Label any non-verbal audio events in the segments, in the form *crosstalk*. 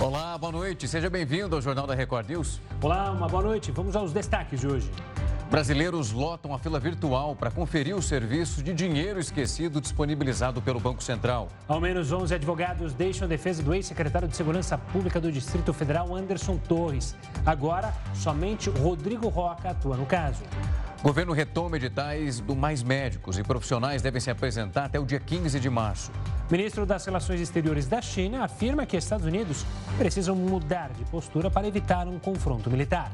Olá, boa noite. Seja bem-vindo ao Jornal da Record News. Olá, uma boa noite. Vamos aos destaques de hoje. Brasileiros lotam a fila virtual para conferir o serviço de dinheiro esquecido disponibilizado pelo Banco Central. Ao menos 11 advogados deixam a defesa do ex-secretário de Segurança Pública do Distrito Federal, Anderson Torres. Agora, somente Rodrigo Roca atua no caso. Governo retoma editais do Mais Médicos e profissionais devem se apresentar até o dia 15 de março. Ministro das Relações Exteriores da China afirma que Estados Unidos precisam mudar de postura para evitar um confronto militar.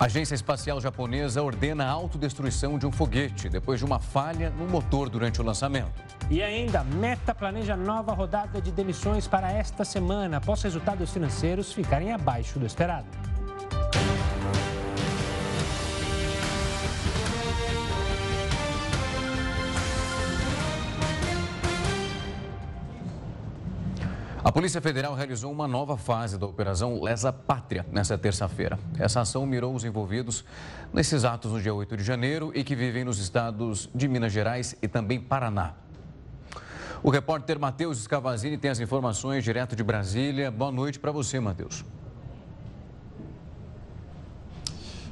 A Agência Espacial Japonesa ordena a autodestruição de um foguete depois de uma falha no motor durante o lançamento. E ainda, Meta planeja nova rodada de demissões para esta semana, após resultados financeiros ficarem abaixo do esperado. A Polícia Federal realizou uma nova fase da Operação Lesa Pátria nesta terça-feira. Essa ação mirou os envolvidos nesses atos no dia 8 de janeiro e que vivem nos estados de Minas Gerais e também Paraná. O repórter Matheus Scavazini tem as informações direto de Brasília. Boa noite para você, Matheus.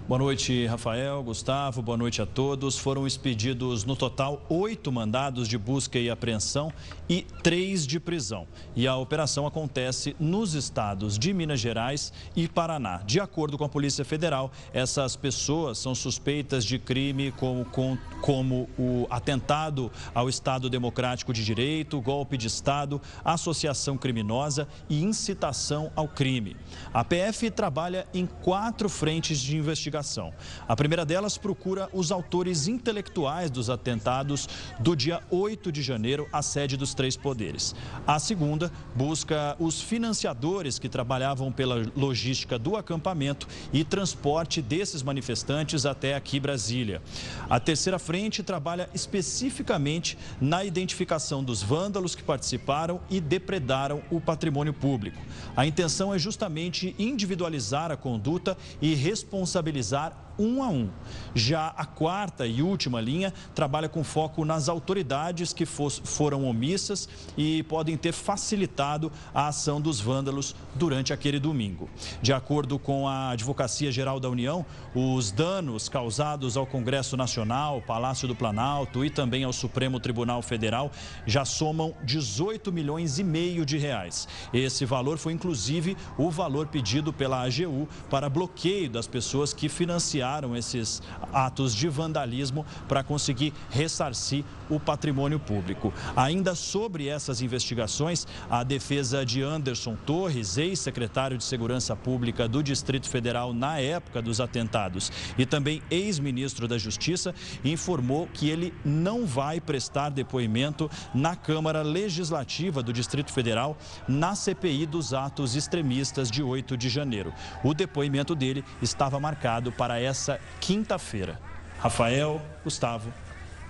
Boa noite, Rafael, Gustavo, boa noite a todos. Foram expedidos no total oito mandados de busca e apreensão e três de prisão. E a operação acontece nos estados de Minas Gerais e Paraná. De acordo com a Polícia Federal, essas pessoas são suspeitas de crime como, com, como o atentado ao Estado Democrático de Direito, golpe de Estado, associação criminosa e incitação ao crime. A PF trabalha em quatro frentes de investigação investigação. A primeira delas procura os autores intelectuais dos atentados do dia 8 de janeiro à sede dos três poderes. A segunda busca os financiadores que trabalhavam pela logística do acampamento e transporte desses manifestantes até aqui Brasília. A terceira frente trabalha especificamente na identificação dos vândalos que participaram e depredaram o patrimônio público. A intenção é justamente individualizar a conduta e responsabilizar realizar um a um. Já a quarta e última linha trabalha com foco nas autoridades que foram omissas e podem ter facilitado a ação dos vândalos durante aquele domingo. De acordo com a Advocacia Geral da União, os danos causados ao Congresso Nacional, Palácio do Planalto e também ao Supremo Tribunal Federal já somam 18 milhões e meio de reais. Esse valor foi inclusive o valor pedido pela AGU para bloqueio das pessoas que financiaram iniciaram esses atos de vandalismo para conseguir ressarcir o patrimônio público. Ainda sobre essas investigações, a defesa de Anderson Torres, ex-secretário de Segurança Pública do Distrito Federal na época dos atentados e também ex-ministro da Justiça, informou que ele não vai prestar depoimento na Câmara Legislativa do Distrito Federal na CPI dos atos extremistas de 8 de janeiro. O depoimento dele estava marcado para essa essa quinta-feira. Rafael, Gustavo.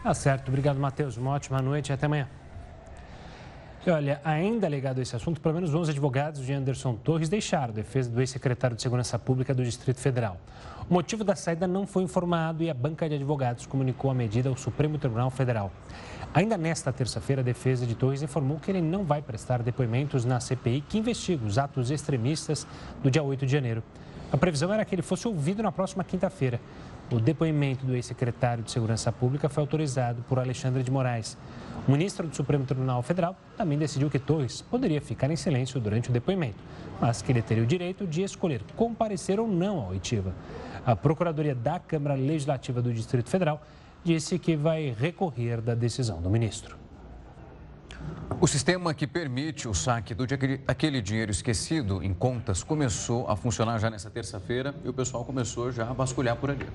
Tá certo. Obrigado, Matheus. Uma ótima noite e até amanhã. E olha, ainda ligado a esse assunto, pelo menos 11 advogados de Anderson Torres deixaram a defesa do ex-secretário de Segurança Pública do Distrito Federal. O motivo da saída não foi informado e a banca de advogados comunicou a medida ao Supremo Tribunal Federal. Ainda nesta terça-feira, a defesa de Torres informou que ele não vai prestar depoimentos na CPI que investiga os atos extremistas do dia 8 de janeiro. A previsão era que ele fosse ouvido na próxima quinta-feira. O depoimento do ex-secretário de Segurança Pública foi autorizado por Alexandre de Moraes. O ministro do Supremo Tribunal Federal também decidiu que Torres poderia ficar em silêncio durante o depoimento, mas que ele teria o direito de escolher comparecer ou não à oitiva. A Procuradoria da Câmara Legislativa do Distrito Federal disse que vai recorrer da decisão do ministro. O sistema que permite o saque do aquele dinheiro esquecido em contas começou a funcionar já nessa terça-feira e o pessoal começou já a vasculhar por ali.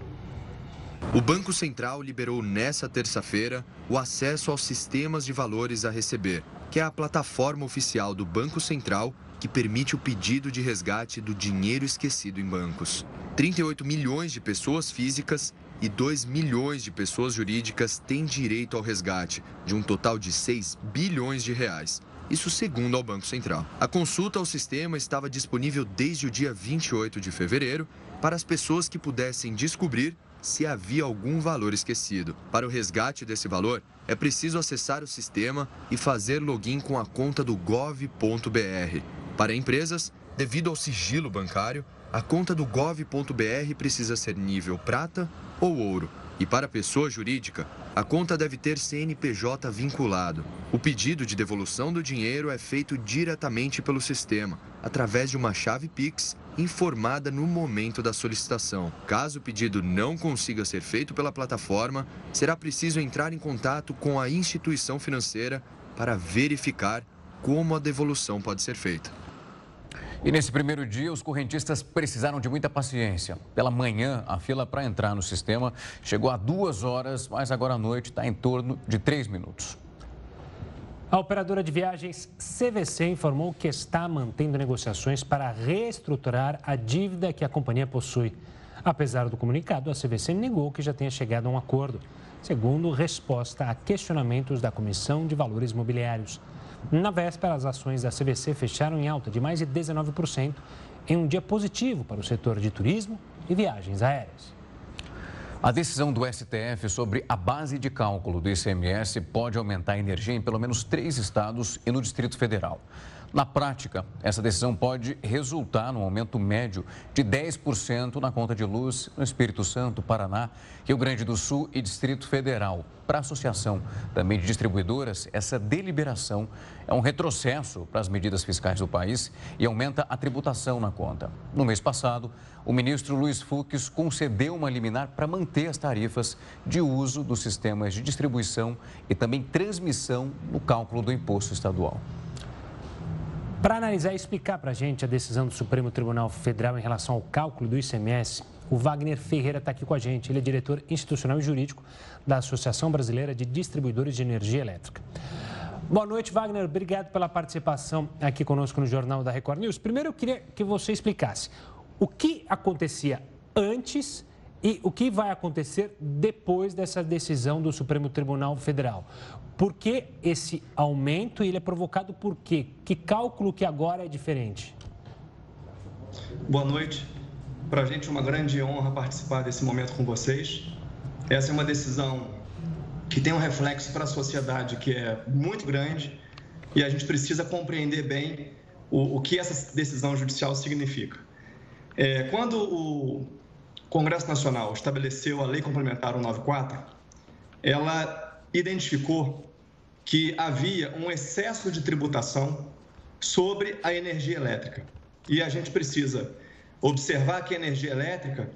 O Banco Central liberou nessa terça-feira o acesso aos sistemas de valores a receber, que é a plataforma oficial do Banco Central que permite o pedido de resgate do dinheiro esquecido em bancos. 38 milhões de pessoas físicas 2 milhões de pessoas jurídicas têm direito ao resgate, de um total de 6 bilhões de reais. Isso segundo ao Banco Central. A consulta ao sistema estava disponível desde o dia 28 de fevereiro para as pessoas que pudessem descobrir se havia algum valor esquecido. Para o resgate desse valor, é preciso acessar o sistema e fazer login com a conta do gov.br. Para empresas, Devido ao sigilo bancário, a conta do gov.br precisa ser nível prata ou ouro. E para a pessoa jurídica, a conta deve ter CNPJ vinculado. O pedido de devolução do dinheiro é feito diretamente pelo sistema, através de uma chave Pix informada no momento da solicitação. Caso o pedido não consiga ser feito pela plataforma, será preciso entrar em contato com a instituição financeira para verificar como a devolução pode ser feita. E nesse primeiro dia, os correntistas precisaram de muita paciência. Pela manhã, a fila para entrar no sistema chegou a duas horas, mas agora à noite está em torno de três minutos. A operadora de viagens CVC informou que está mantendo negociações para reestruturar a dívida que a companhia possui. Apesar do comunicado, a CVC negou que já tenha chegado a um acordo, segundo resposta a questionamentos da Comissão de Valores Mobiliários. Na véspera, as ações da CVC fecharam em alta de mais de 19%, em um dia positivo para o setor de turismo e viagens aéreas. A decisão do STF sobre a base de cálculo do ICMS pode aumentar a energia em pelo menos três estados e no Distrito Federal. Na prática, essa decisão pode resultar num aumento médio de 10% na conta de luz no Espírito Santo, Paraná, Rio Grande do Sul e Distrito Federal. Para a Associação também de Distribuidoras, essa deliberação é um retrocesso para as medidas fiscais do país e aumenta a tributação na conta. No mês passado, o ministro Luiz Fux concedeu uma liminar para manter as tarifas de uso dos sistemas de distribuição e também transmissão no cálculo do imposto estadual. Para analisar e explicar para a gente a decisão do Supremo Tribunal Federal em relação ao cálculo do ICMS, o Wagner Ferreira está aqui com a gente. Ele é diretor institucional e jurídico da Associação Brasileira de Distribuidores de Energia Elétrica. Boa noite, Wagner. Obrigado pela participação aqui conosco no Jornal da Record News. Primeiro, eu queria que você explicasse o que acontecia antes e o que vai acontecer depois dessa decisão do Supremo Tribunal Federal. Por que esse aumento ele é provocado por quê? Que cálculo que agora é diferente? Boa noite. Para a gente é uma grande honra participar desse momento com vocês. Essa é uma decisão que tem um reflexo para a sociedade que é muito grande e a gente precisa compreender bem o, o que essa decisão judicial significa. É, quando o Congresso Nacional estabeleceu a Lei Complementar 194, ela identificou que havia um excesso de tributação sobre a energia elétrica. E a gente precisa observar que a energia elétrica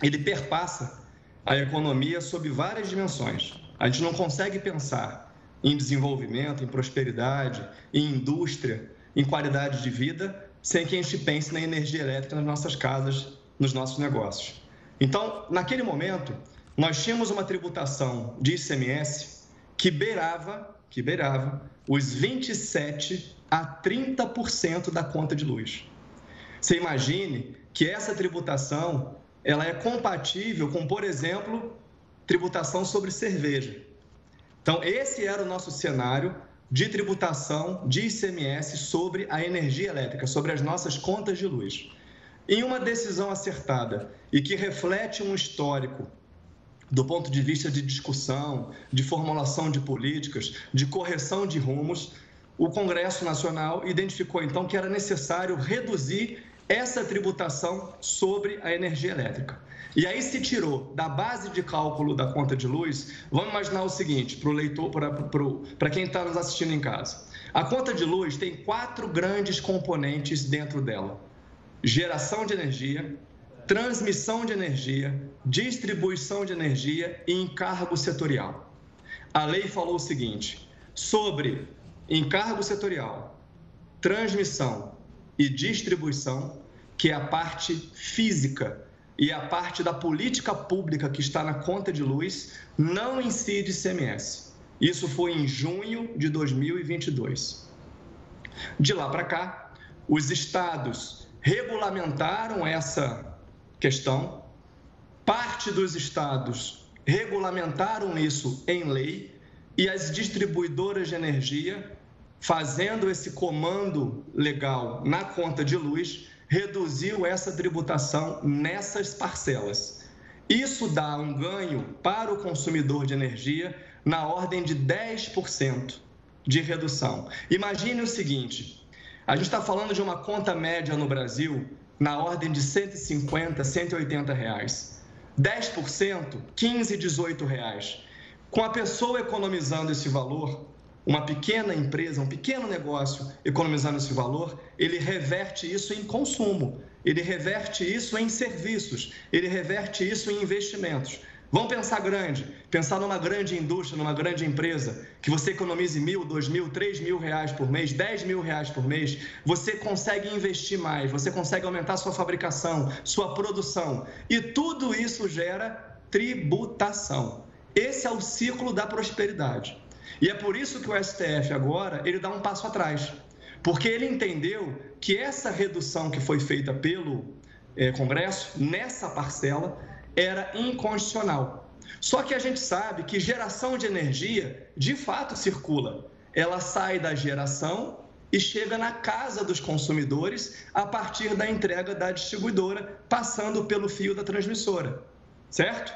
ele perpassa a economia sob várias dimensões. A gente não consegue pensar em desenvolvimento, em prosperidade, em indústria, em qualidade de vida, sem que a gente pense na energia elétrica nas nossas casas, nos nossos negócios. Então, naquele momento, nós tínhamos uma tributação de ICMS que beirava que beirava os 27 a 30% da conta de luz. Você imagine que essa tributação ela é compatível com, por exemplo, tributação sobre cerveja. Então, esse era o nosso cenário de tributação de ICMS sobre a energia elétrica, sobre as nossas contas de luz. Em uma decisão acertada e que reflete um histórico do ponto de vista de discussão, de formulação de políticas, de correção de rumos, o Congresso Nacional identificou então que era necessário reduzir essa tributação sobre a energia elétrica. E aí se tirou da base de cálculo da conta de luz, vamos imaginar o seguinte, para o leitor, para quem está nos assistindo em casa. A conta de luz tem quatro grandes componentes dentro dela: geração de energia, transmissão de energia, distribuição de energia e encargo setorial. A lei falou o seguinte: sobre encargo setorial, transmissão e distribuição, que é a parte física e a parte da política pública que está na conta de luz, não incide ICMS. Isso foi em junho de 2022. De lá para cá, os estados regulamentaram essa questão. Parte dos estados regulamentaram isso em lei e as distribuidoras de energia, fazendo esse comando legal na conta de luz, reduziu essa tributação nessas parcelas. Isso dá um ganho para o consumidor de energia na ordem de 10% de redução. Imagine o seguinte: A gente está falando de uma conta média no Brasil na ordem de 150, 180 reais. 10%, 15, 18 reais. Com a pessoa economizando esse valor, uma pequena empresa, um pequeno negócio economizando esse valor, ele reverte isso em consumo, ele reverte isso em serviços, ele reverte isso em investimentos. Vamos pensar grande, pensar numa grande indústria, numa grande empresa, que você economize mil, dois mil, três mil reais por mês, dez mil reais por mês, você consegue investir mais, você consegue aumentar sua fabricação, sua produção. E tudo isso gera tributação. Esse é o ciclo da prosperidade. E é por isso que o STF agora ele dá um passo atrás, porque ele entendeu que essa redução que foi feita pelo é, Congresso nessa parcela era inconstitucional. Só que a gente sabe que geração de energia de fato circula. Ela sai da geração e chega na casa dos consumidores a partir da entrega da distribuidora, passando pelo fio da transmissora. Certo?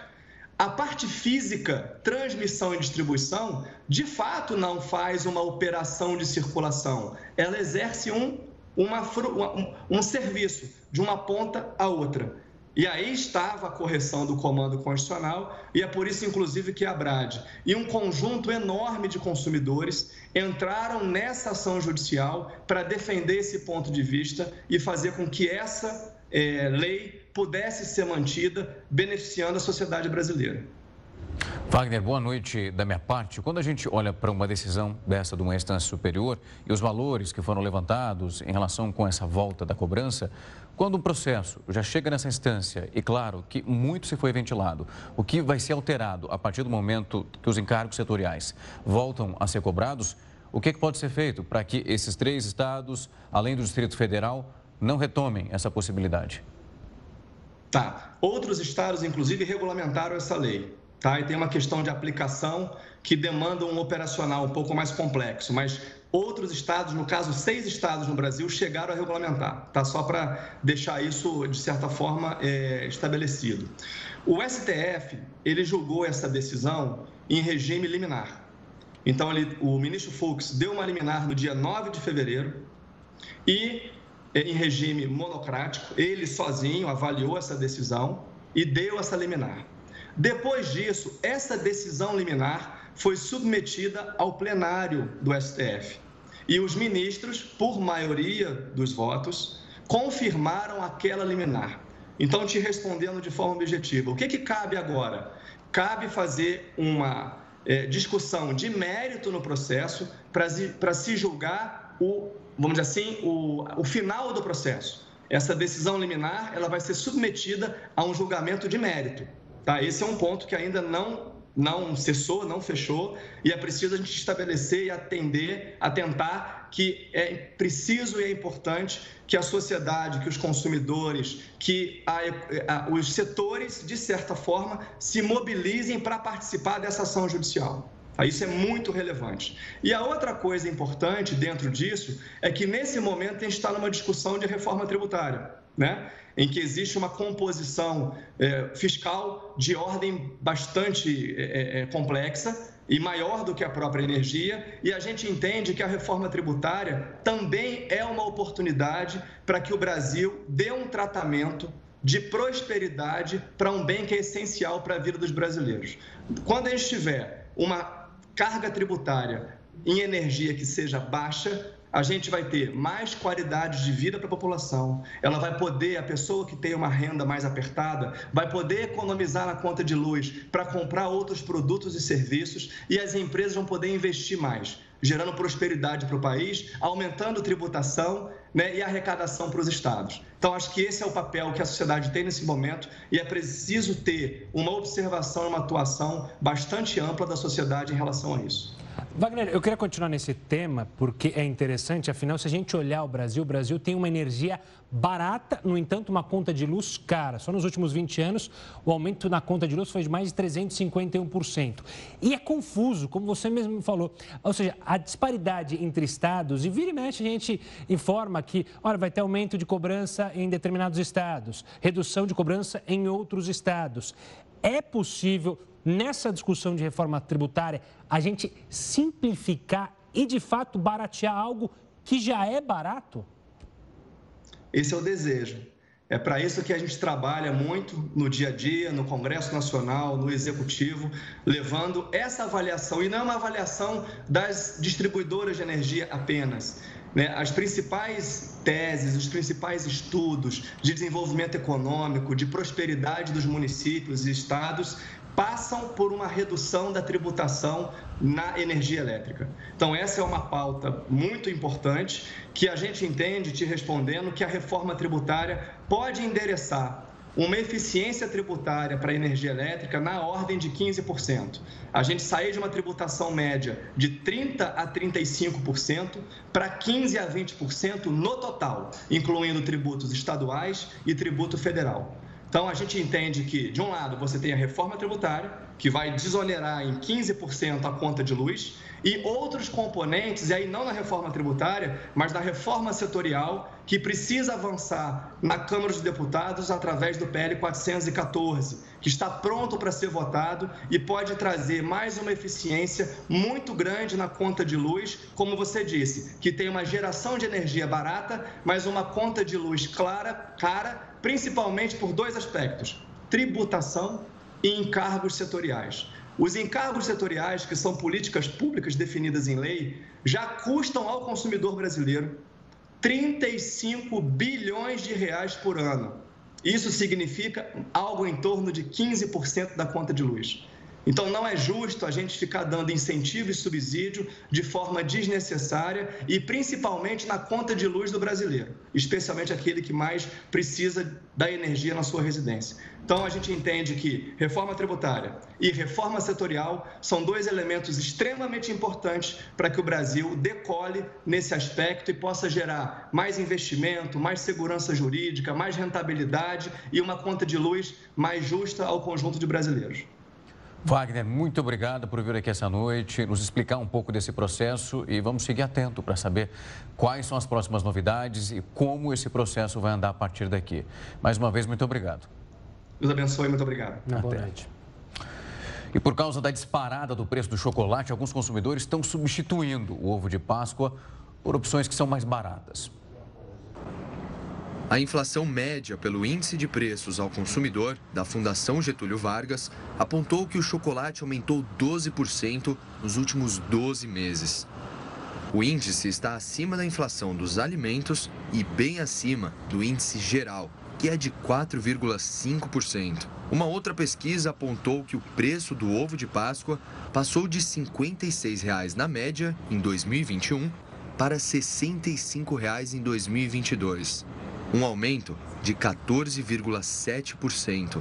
A parte física, transmissão e distribuição, de fato não faz uma operação de circulação. Ela exerce um, uma, um, um serviço de uma ponta a outra. E aí estava a correção do comando constitucional, e é por isso, inclusive, que a Brad e um conjunto enorme de consumidores entraram nessa ação judicial para defender esse ponto de vista e fazer com que essa é, lei pudesse ser mantida, beneficiando a sociedade brasileira. Wagner, boa noite da minha parte. Quando a gente olha para uma decisão dessa de uma instância superior e os valores que foram levantados em relação com essa volta da cobrança, quando um processo já chega nessa instância e claro que muito se foi ventilado, o que vai ser alterado a partir do momento que os encargos setoriais voltam a ser cobrados, o que, que pode ser feito para que esses três estados, além do Distrito Federal, não retomem essa possibilidade? Tá. Outros estados, inclusive, regulamentaram essa lei. Tá? E tem uma questão de aplicação que demanda um operacional um pouco mais complexo, mas outros estados, no caso, seis estados no Brasil, chegaram a regulamentar, tá? Só para deixar isso, de certa forma, é, estabelecido. O STF, ele julgou essa decisão em regime liminar. Então, ele, o ministro Fux deu uma liminar no dia 9 de fevereiro e, é, em regime monocrático, ele sozinho avaliou essa decisão e deu essa liminar. Depois disso, essa decisão liminar foi submetida ao plenário do STF. E os ministros, por maioria dos votos, confirmaram aquela liminar. Então, te respondendo de forma objetiva, o que, que cabe agora? Cabe fazer uma é, discussão de mérito no processo para se julgar o, vamos dizer assim, o, o final do processo. Essa decisão liminar ela vai ser submetida a um julgamento de mérito. Tá? Esse é um ponto que ainda não não cessou, não fechou, e é preciso a gente estabelecer e atender, atentar que é preciso e é importante que a sociedade, que os consumidores, que a, a, os setores, de certa forma, se mobilizem para participar dessa ação judicial. Tá? Isso é muito relevante. E a outra coisa importante dentro disso é que, nesse momento, a gente está numa discussão de reforma tributária. Né? Em que existe uma composição é, fiscal de ordem bastante é, é, complexa e maior do que a própria energia, e a gente entende que a reforma tributária também é uma oportunidade para que o Brasil dê um tratamento de prosperidade para um bem que é essencial para a vida dos brasileiros. Quando a gente tiver uma carga tributária em energia que seja baixa, a gente vai ter mais qualidade de vida para a população. Ela vai poder, a pessoa que tem uma renda mais apertada, vai poder economizar na conta de luz para comprar outros produtos e serviços e as empresas vão poder investir mais, gerando prosperidade para o país, aumentando tributação né, e arrecadação para os estados. Então, acho que esse é o papel que a sociedade tem nesse momento e é preciso ter uma observação, uma atuação bastante ampla da sociedade em relação a isso. Wagner, eu queria continuar nesse tema porque é interessante, afinal, se a gente olhar o Brasil, o Brasil tem uma energia barata, no entanto, uma conta de luz cara. Só nos últimos 20 anos, o aumento na conta de luz foi de mais de 351%. E é confuso, como você mesmo falou. Ou seja, a disparidade entre estados, e vira e mexe a gente informa que, olha, vai ter aumento de cobrança em determinados estados, redução de cobrança em outros estados. É possível nessa discussão de reforma tributária, a gente simplificar e, de fato, baratear algo que já é barato? Esse é o desejo. É para isso que a gente trabalha muito no dia a dia, no Congresso Nacional, no Executivo, levando essa avaliação, e não é uma avaliação das distribuidoras de energia apenas. Né? As principais teses, os principais estudos de desenvolvimento econômico, de prosperidade dos municípios e estados passam por uma redução da tributação na energia elétrica. Então, essa é uma pauta muito importante que a gente entende, te respondendo, que a reforma tributária pode endereçar uma eficiência tributária para a energia elétrica na ordem de 15%. A gente sair de uma tributação média de 30% a 35% para 15% a 20% no total, incluindo tributos estaduais e tributo federal. Então, a gente entende que, de um lado, você tem a reforma tributária, que vai desonerar em 15% a conta de luz, e outros componentes, e aí não na reforma tributária, mas na reforma setorial, que precisa avançar na Câmara dos Deputados através do PL 414, que está pronto para ser votado e pode trazer mais uma eficiência muito grande na conta de luz, como você disse, que tem uma geração de energia barata, mas uma conta de luz clara, cara, principalmente por dois aspectos: tributação e encargos setoriais. Os encargos setoriais, que são políticas públicas definidas em lei, já custam ao consumidor brasileiro 35 bilhões de reais por ano. Isso significa algo em torno de 15% da conta de luz. Então, não é justo a gente ficar dando incentivo e subsídio de forma desnecessária e principalmente na conta de luz do brasileiro, especialmente aquele que mais precisa da energia na sua residência. Então, a gente entende que reforma tributária e reforma setorial são dois elementos extremamente importantes para que o Brasil decole nesse aspecto e possa gerar mais investimento, mais segurança jurídica, mais rentabilidade e uma conta de luz mais justa ao conjunto de brasileiros. Wagner, muito obrigado por vir aqui essa noite, nos explicar um pouco desse processo e vamos seguir atento para saber quais são as próximas novidades e como esse processo vai andar a partir daqui. Mais uma vez, muito obrigado. Deus abençoe, muito obrigado. Boa noite. E por causa da disparada do preço do chocolate, alguns consumidores estão substituindo o ovo de Páscoa por opções que são mais baratas. A inflação média pelo índice de preços ao consumidor da Fundação Getúlio Vargas apontou que o chocolate aumentou 12% nos últimos 12 meses. O índice está acima da inflação dos alimentos e bem acima do índice geral, que é de 4,5%. Uma outra pesquisa apontou que o preço do ovo de Páscoa passou de R$ 56,00 na média em 2021 para R$ 65,00 em 2022 um aumento de 14,7%.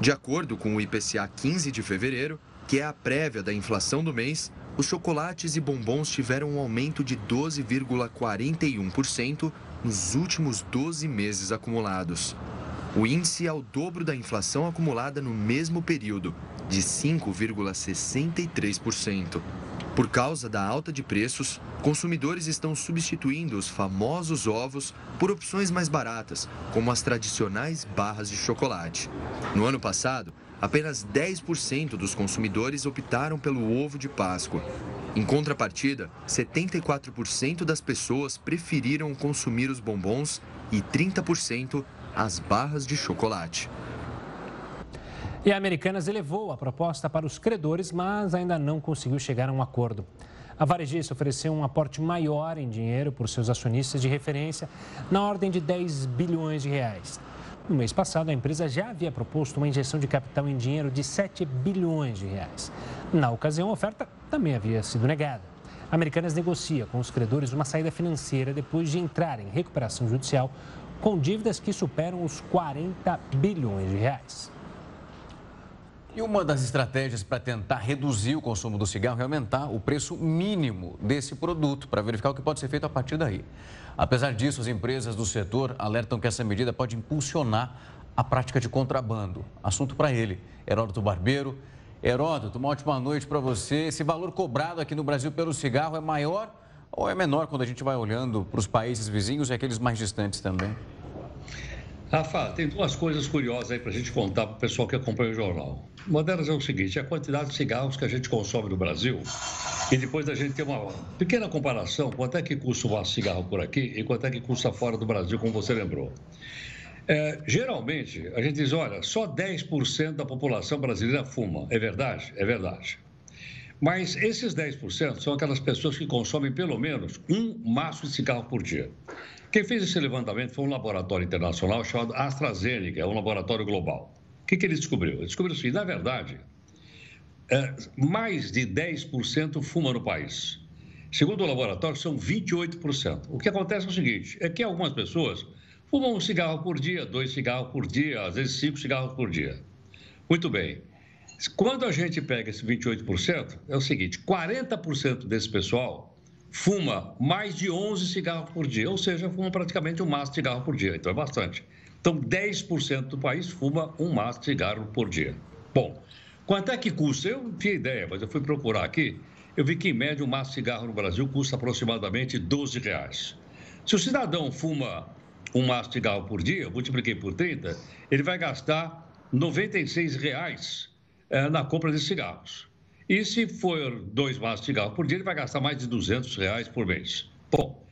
De acordo com o IPCA 15 de fevereiro, que é a prévia da inflação do mês, os chocolates e bombons tiveram um aumento de 12,41% nos últimos 12 meses acumulados. O índice é o dobro da inflação acumulada no mesmo período, de 5,63%. Por causa da alta de preços, consumidores estão substituindo os famosos ovos por opções mais baratas, como as tradicionais barras de chocolate. No ano passado, apenas 10% dos consumidores optaram pelo ovo de Páscoa. Em contrapartida, 74% das pessoas preferiram consumir os bombons e 30% as barras de chocolate. E a Americanas elevou a proposta para os credores, mas ainda não conseguiu chegar a um acordo. A varejista ofereceu um aporte maior em dinheiro por seus acionistas de referência, na ordem de 10 bilhões de reais. No mês passado, a empresa já havia proposto uma injeção de capital em dinheiro de 7 bilhões de reais. Na ocasião, a oferta também havia sido negada. A Americanas negocia com os credores uma saída financeira depois de entrar em recuperação judicial com dívidas que superam os 40 bilhões de reais. E uma das estratégias para tentar reduzir o consumo do cigarro é aumentar o preço mínimo desse produto, para verificar o que pode ser feito a partir daí. Apesar disso, as empresas do setor alertam que essa medida pode impulsionar a prática de contrabando. Assunto para ele, Heródoto Barbeiro. Heródoto, uma ótima noite para você. Esse valor cobrado aqui no Brasil pelo cigarro é maior ou é menor quando a gente vai olhando para os países vizinhos e aqueles mais distantes também? Rafa, tem duas coisas curiosas aí para a gente contar para o pessoal que acompanha o jornal. Uma delas é o seguinte: a quantidade de cigarros que a gente consome no Brasil e depois a gente ter uma pequena comparação, quanto é que custa um cigarro por aqui e quanto é que custa fora do Brasil, como você lembrou. É, geralmente, a gente diz, olha, só 10% da população brasileira fuma. É verdade? É verdade. Mas esses 10% são aquelas pessoas que consomem pelo menos um maço de cigarro por dia. Quem fez esse levantamento foi um laboratório internacional chamado AstraZeneca, é um laboratório global. O que, que ele descobriu? Ele descobriu assim, na verdade, é, mais de 10% fuma no país. Segundo o laboratório, são 28%. O que acontece é o seguinte, é que algumas pessoas fumam um cigarro por dia, dois cigarros por dia, às vezes cinco cigarros por dia. Muito bem. Quando a gente pega esse 28%, é o seguinte: 40% desse pessoal fuma mais de 11 cigarros por dia, ou seja, fuma praticamente um maço de cigarro por dia, então é bastante. Então, 10% do país fuma um maço de cigarro por dia. Bom, quanto é que custa? Eu não tinha ideia, mas eu fui procurar aqui. Eu vi que, em média, um maço de cigarro no Brasil custa aproximadamente 12 reais. Se o cidadão fuma um maço de cigarro por dia, eu multipliquei por 30, ele vai gastar 96 reais é, na compra de cigarros. E se for dois maços de cigarro por dia, ele vai gastar mais de 200 reais por mês. Bom,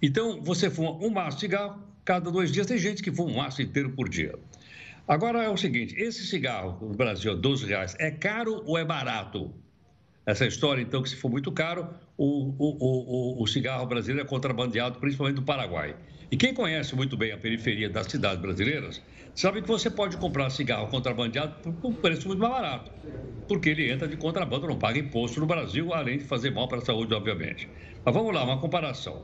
então você fuma um maço de cigarro cada dois dias. Tem gente que fuma um maço inteiro por dia. Agora é o seguinte: esse cigarro no Brasil a 12 reais é caro ou é barato? Essa história, então, que se for muito caro, o, o, o, o cigarro brasileiro é contrabandeado, principalmente do Paraguai. E quem conhece muito bem a periferia das cidades brasileiras, sabe que você pode comprar cigarro contrabandeado por um preço muito mais barato, porque ele entra de contrabando, não paga imposto no Brasil, além de fazer mal para a saúde, obviamente. Mas vamos lá, uma comparação.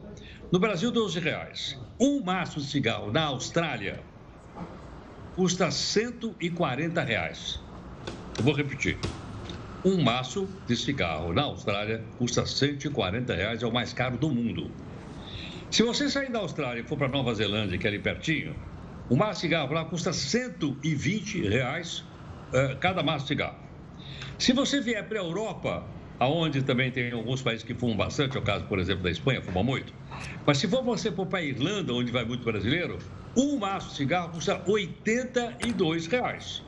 No Brasil, 12 reais. Um maço de cigarro na Austrália custa 140 reais. Eu vou repetir. Um maço de cigarro na Austrália custa 140 reais, é o mais caro do mundo. Se você sair da Austrália e for para Nova Zelândia, que é ali pertinho, um maço de cigarro lá custa 120 reais uh, cada maço de cigarro. Se você vier para a Europa, aonde também tem alguns países que fumam bastante, é o caso, por exemplo, da Espanha, fuma muito. Mas se for você for para a Irlanda, onde vai muito brasileiro, um maço de cigarro custa 82 reais.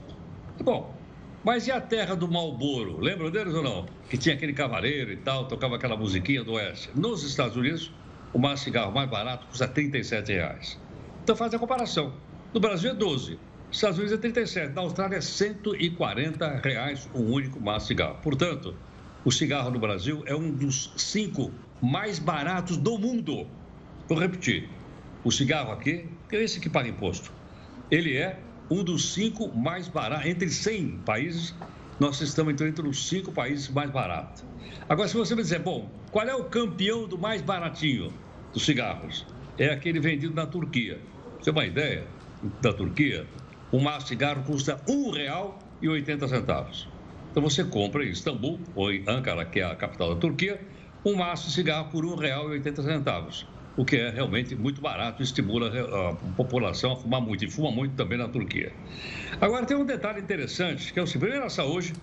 Bom, mas e a terra do Malboro? Lembram deles ou não? Que tinha aquele cavaleiro e tal, tocava aquela musiquinha do Oeste. Nos Estados Unidos, o de cigarro mais barato custa 37 reais. Então faz a comparação. No Brasil é 12, nos Estados Unidos é 37, na Austrália é 140 reais o único maço de cigarro. Portanto, o cigarro no Brasil é um dos cinco mais baratos do mundo. Vou repetir. O cigarro aqui, é esse que paga imposto, ele é um dos cinco mais baratos. Entre 100 países, nós estamos então, entre os cinco países mais baratos. Agora, se você me dizer, bom, qual é o campeão do mais baratinho dos cigarros? É aquele vendido na Turquia. Você tem uma ideia? Da Turquia, um maço de cigarro custa R$ 1,80. Então você compra em Istambul, ou em Ankara, que é a capital da Turquia, um maço de cigarro por R$ 1,80 o que é realmente muito barato estimula a população a fumar muito, e fuma muito também na Turquia. Agora, tem um detalhe interessante, que é o seguinte, primeiro a saúde,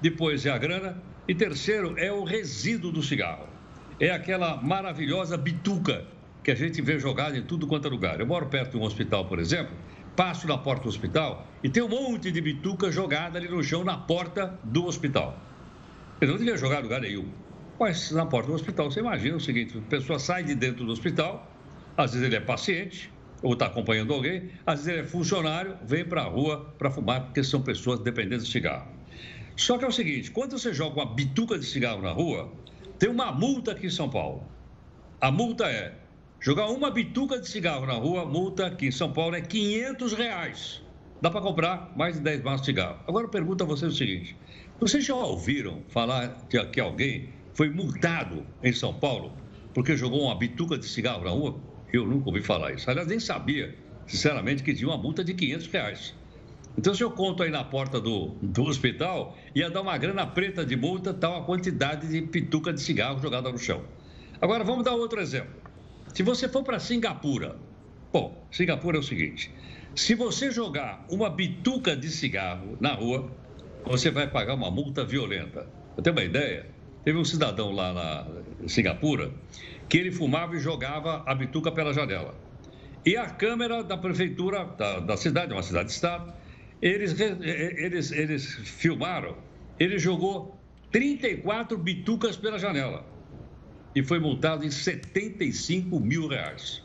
depois é a grana, e terceiro é o resíduo do cigarro. É aquela maravilhosa bituca que a gente vê jogada em tudo quanto é lugar. Eu moro perto de um hospital, por exemplo, passo na porta do hospital e tem um monte de bituca jogada ali no chão na porta do hospital. Eu não devia jogar lugar nenhum. Mas na porta do hospital, você imagina o seguinte: a pessoa sai de dentro do hospital, às vezes ele é paciente, ou está acompanhando alguém, às vezes ele é funcionário, vem para a rua para fumar, porque são pessoas dependentes de cigarro. Só que é o seguinte: quando você joga uma bituca de cigarro na rua, tem uma multa aqui em São Paulo. A multa é jogar uma bituca de cigarro na rua, multa aqui em São Paulo é 500 reais. Dá para comprar mais de 10 maços de cigarro. Agora eu pergunto a vocês o seguinte: vocês já ouviram falar que, que alguém foi multado em São Paulo porque jogou uma bituca de cigarro na rua? Eu nunca ouvi falar isso. Aliás, nem sabia, sinceramente, que tinha uma multa de 500 reais. Então, se eu conto aí na porta do, do hospital, ia dar uma grana preta de multa, tal a quantidade de pituca de cigarro jogada no chão. Agora, vamos dar outro exemplo. Se você for para Singapura, bom, Singapura é o seguinte: se você jogar uma bituca de cigarro na rua, você vai pagar uma multa violenta. Eu tenho uma ideia? Teve um cidadão lá na Singapura que ele fumava e jogava a bituca pela janela. E a câmera da prefeitura da, da cidade, uma cidade-estado, eles, eles, eles filmaram, ele jogou 34 bitucas pela janela e foi multado em 75 mil reais.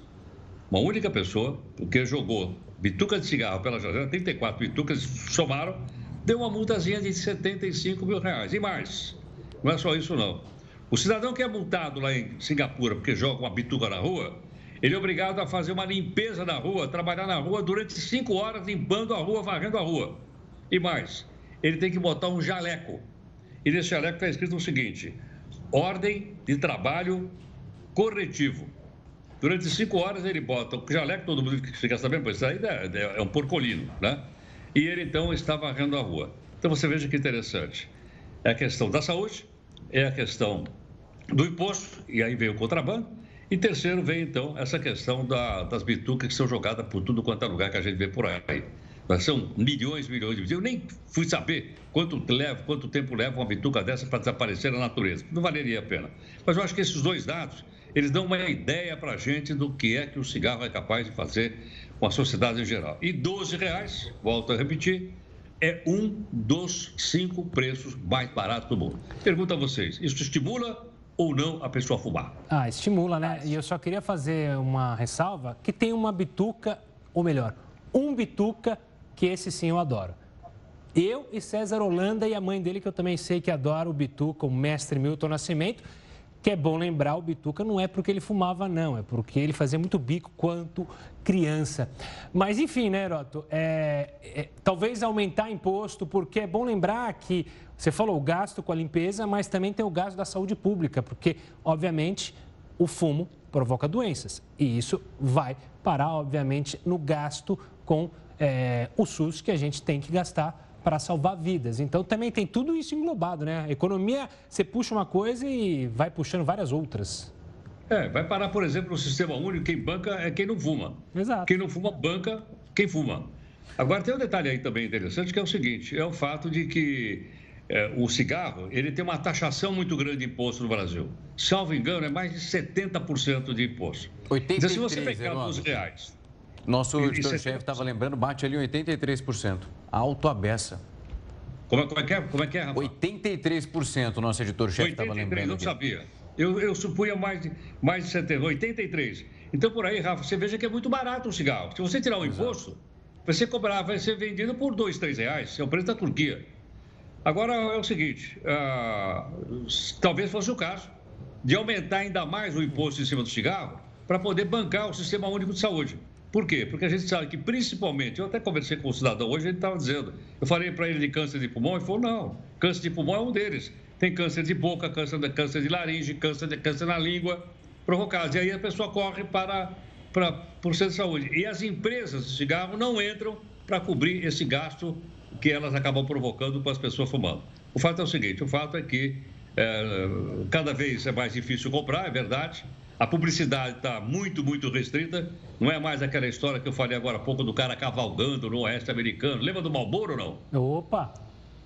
Uma única pessoa, porque jogou bituca de cigarro pela janela, 34 bitucas, somaram, deu uma multazinha de 75 mil reais. E mais, não é só isso não. O cidadão que é multado lá em Singapura porque joga uma bituca na rua, ele é obrigado a fazer uma limpeza na rua, trabalhar na rua durante cinco horas limpando a rua, varrendo a rua. E mais, ele tem que botar um jaleco. E nesse jaleco está escrito o seguinte: ordem de trabalho corretivo. Durante cinco horas ele bota o jaleco, todo mundo fica sabendo, pois isso aí é, é um porcolino, né? E ele então está varrendo a rua. Então você veja que interessante. É a questão da saúde, é a questão do imposto, e aí vem o contrabando. E terceiro vem então essa questão da, das bitucas que são jogadas por tudo quanto é lugar que a gente vê por aí. São milhões, milhões de Eu nem fui saber quanto, leva, quanto tempo leva uma bituca dessa para desaparecer na natureza. Não valeria a pena. Mas eu acho que esses dois dados, eles dão uma ideia para a gente do que é que o cigarro é capaz de fazer com a sociedade em geral. E 12 reais, volto a repetir, é um dos cinco preços mais baratos do mundo. Pergunto a vocês, isso estimula ou não a pessoa fumar? Ah, estimula, né? E eu só queria fazer uma ressalva que tem uma bituca, ou melhor, um bituca que esse sim eu adoro. Eu e César Holanda e a mãe dele, que eu também sei que adora o Bituca, o mestre Milton Nascimento, que é bom lembrar, o Bituca não é porque ele fumava, não, é porque ele fazia muito bico quanto criança. Mas, enfim, né, Heroto, é, é, talvez aumentar imposto, porque é bom lembrar que você falou o gasto com a limpeza, mas também tem o gasto da saúde pública, porque, obviamente, o fumo provoca doenças. E isso vai parar, obviamente, no gasto com é, o SUS que a gente tem que gastar para salvar vidas. Então também tem tudo isso englobado, né? A economia, você puxa uma coisa e vai puxando várias outras. É, vai parar, por exemplo, no sistema único, quem banca é quem não fuma. Exato. Quem não fuma, banca quem fuma. Agora tem um detalhe aí também interessante, que é o seguinte, é o fato de que é, o cigarro, ele tem uma taxação muito grande de imposto no Brasil. Salvo engano, é mais de 70% de imposto. 83, então, se você pegar os reais nosso editor-chefe estava lembrando, bate ali 83%. Alto a beça. Como, é, como, é que é, como é que é, Rafa? 83% nosso editor-chefe estava lembrando. não sabia. Eu, eu supunha mais de, mais de 70, 83. Então, por aí, Rafa, você veja que é muito barato o cigarro. Se você tirar o Exato. imposto, você cobrar, vai ser vendido por 2, 3 reais. É o preço da Turquia. Agora, é o seguinte, ah, talvez fosse o caso de aumentar ainda mais o imposto em cima do cigarro para poder bancar o Sistema Único de Saúde. Por quê? Porque a gente sabe que, principalmente, eu até conversei com o cidadão hoje, ele estava dizendo, eu falei para ele de câncer de pulmão, ele falou, não, câncer de pulmão é um deles. Tem câncer de boca, câncer de, câncer de laringe, câncer, de, câncer na língua, provocados. E aí a pessoa corre para, para, o centro de saúde. E as empresas de cigarro não entram para cobrir esse gasto que elas acabam provocando para as pessoas fumando. O fato é o seguinte, o fato é que é, cada vez é mais difícil comprar, é verdade, a publicidade está muito, muito restrita. Não é mais aquela história que eu falei agora há pouco do cara cavalgando no oeste americano. Lembra do Malboro ou não? Opa!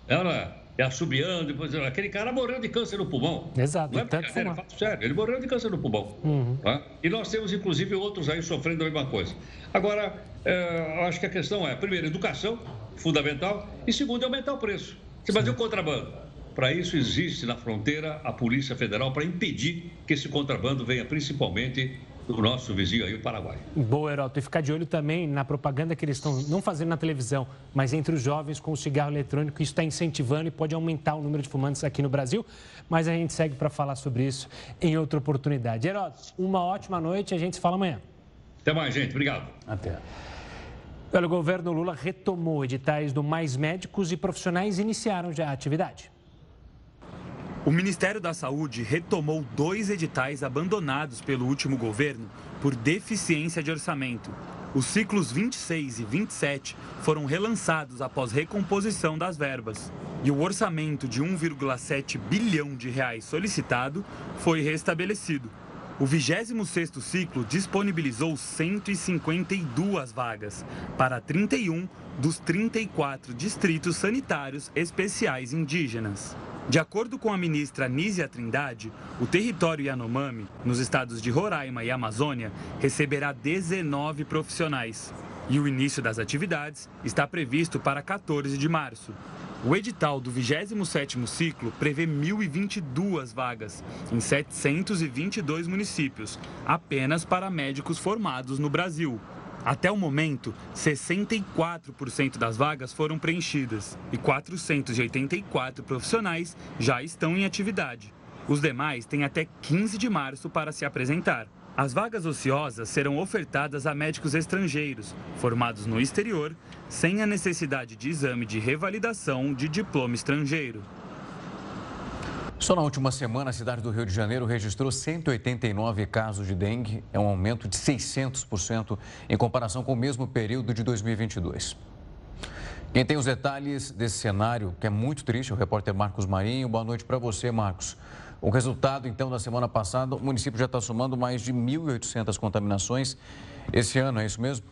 Ela é assobiando, depois aquele cara morreu de câncer no pulmão. Exato, não é tanto sério, ele morreu de câncer no pulmão. Uhum. Tá? E nós temos, inclusive, outros aí sofrendo a mesma coisa. Agora, é, eu acho que a questão é, primeiro, educação, fundamental, e segundo, aumentar o preço. Você fazer o contrabando. Para isso existe na fronteira a Polícia Federal para impedir que esse contrabando venha principalmente do nosso vizinho aí, o Paraguai. Boa, Heroto. E ficar de olho também na propaganda que eles estão não fazendo na televisão, mas entre os jovens com o cigarro eletrônico. Isso está incentivando e pode aumentar o número de fumantes aqui no Brasil. Mas a gente segue para falar sobre isso em outra oportunidade. Heroto, uma ótima noite. A gente se fala amanhã. Até mais, gente. Obrigado. Até. O governo Lula retomou editais do Mais Médicos e profissionais iniciaram já a atividade. O Ministério da Saúde retomou dois editais abandonados pelo último governo por deficiência de orçamento. Os ciclos 26 e 27 foram relançados após recomposição das verbas. E o orçamento de 1,7 bilhão de reais solicitado foi restabelecido. O 26º ciclo disponibilizou 152 vagas para 31 dos 34 distritos sanitários especiais indígenas. De acordo com a ministra Nízia Trindade, o território Yanomami, nos estados de Roraima e Amazônia, receberá 19 profissionais. E o início das atividades está previsto para 14 de março. O edital do 27º ciclo prevê 1.022 vagas em 722 municípios, apenas para médicos formados no Brasil. Até o momento, 64% das vagas foram preenchidas e 484 profissionais já estão em atividade. Os demais têm até 15 de março para se apresentar. As vagas ociosas serão ofertadas a médicos estrangeiros, formados no exterior, sem a necessidade de exame de revalidação de diploma estrangeiro. Só na última semana, a cidade do Rio de Janeiro registrou 189 casos de dengue, é um aumento de 600% em comparação com o mesmo período de 2022. Quem tem os detalhes desse cenário, que é muito triste, é o repórter Marcos Marinho. Boa noite para você, Marcos. O resultado, então, da semana passada, o município já está somando mais de 1.800 contaminações. Esse ano, é isso mesmo?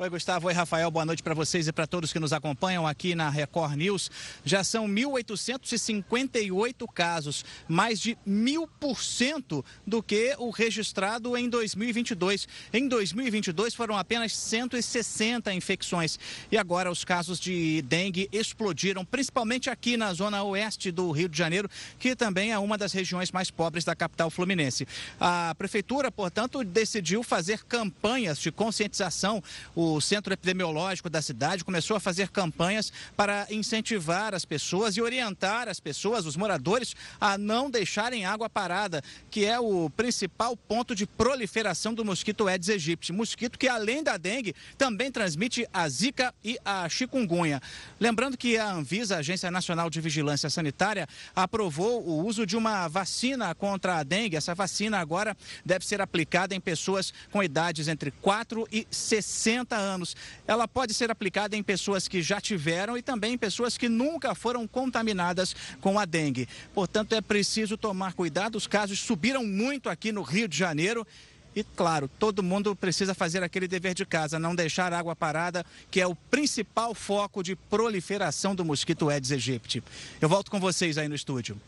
Oi, Gustavo. Oi, Rafael. Boa noite para vocês e para todos que nos acompanham aqui na Record News. Já são 1.858 casos, mais de mil por cento do que o registrado em 2022. Em 2022 foram apenas 160 infecções. E agora os casos de dengue explodiram, principalmente aqui na zona oeste do Rio de Janeiro, que também é uma das regiões mais pobres da capital fluminense. A prefeitura, portanto, decidiu fazer campanhas de conscientização. O o centro epidemiológico da cidade começou a fazer campanhas para incentivar as pessoas e orientar as pessoas, os moradores, a não deixarem água parada, que é o principal ponto de proliferação do mosquito Aedes aegypti. Mosquito que, além da dengue, também transmite a zika e a chikungunya. Lembrando que a Anvisa, Agência Nacional de Vigilância Sanitária, aprovou o uso de uma vacina contra a dengue. Essa vacina agora deve ser aplicada em pessoas com idades entre 4 e 60 anos. Ela pode ser aplicada em pessoas que já tiveram e também em pessoas que nunca foram contaminadas com a dengue. Portanto, é preciso tomar cuidado. Os casos subiram muito aqui no Rio de Janeiro. E, claro, todo mundo precisa fazer aquele dever de casa, não deixar água parada, que é o principal foco de proliferação do mosquito Aedes aegypti. Eu volto com vocês aí no estúdio.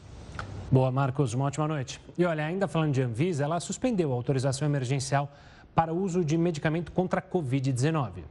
Boa, Marcos. Uma ótima noite. E olha, ainda falando de Anvisa, ela suspendeu a autorização emergencial para uso de medicamento contra a Covid-19.